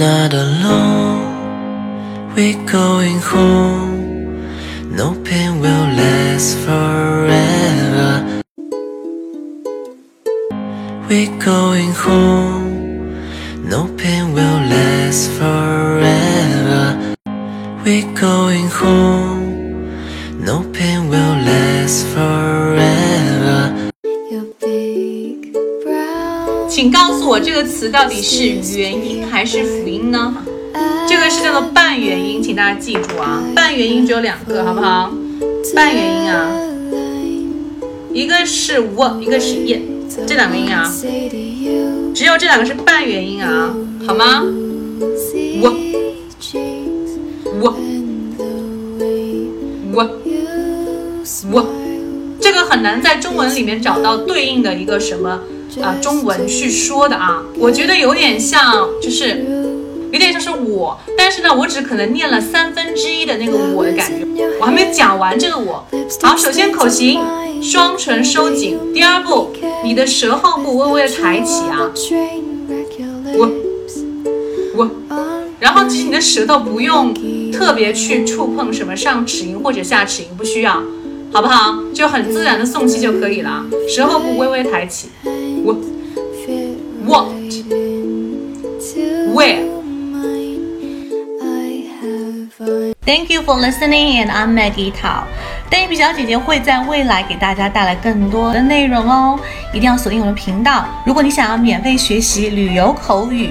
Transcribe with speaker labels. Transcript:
Speaker 1: not alone. We're going home. No pain will last forever. We're going home. No pain will last forever. We're going home.
Speaker 2: 请告诉我这个词到底是元音还是辅音呢？这个是叫做半元音，请大家记住啊，半元音只有两个，好不好？半元音啊，一个是 w，一个是 y，这两个音啊，只有这两个是半元音啊，好吗？w w w
Speaker 3: w，
Speaker 2: 这个很难在中文里面找到对应的一个什么啊、中文去说的啊，我觉得有点像，就是有点像是我，但是呢，我只可能念了三分之一的那个我的感觉，我还没讲完这个我。好，首先口型，双唇收紧。第二步，你的舌后部微微的抬起啊，我我，然后其实你的舌头不用特别去触碰什么上齿龈或者下齿龈，不需要，好不好？就很自然的送气就可以了。舌后部微微抬起，What?
Speaker 3: right into
Speaker 2: Where?
Speaker 3: mine. I have a
Speaker 2: Thank you for listening, and I'm Maggie Tao。丹比小姐姐会在未来给大家带来更多的内容哦，一定要锁定我的频道。如果你想要免费学习旅游口语、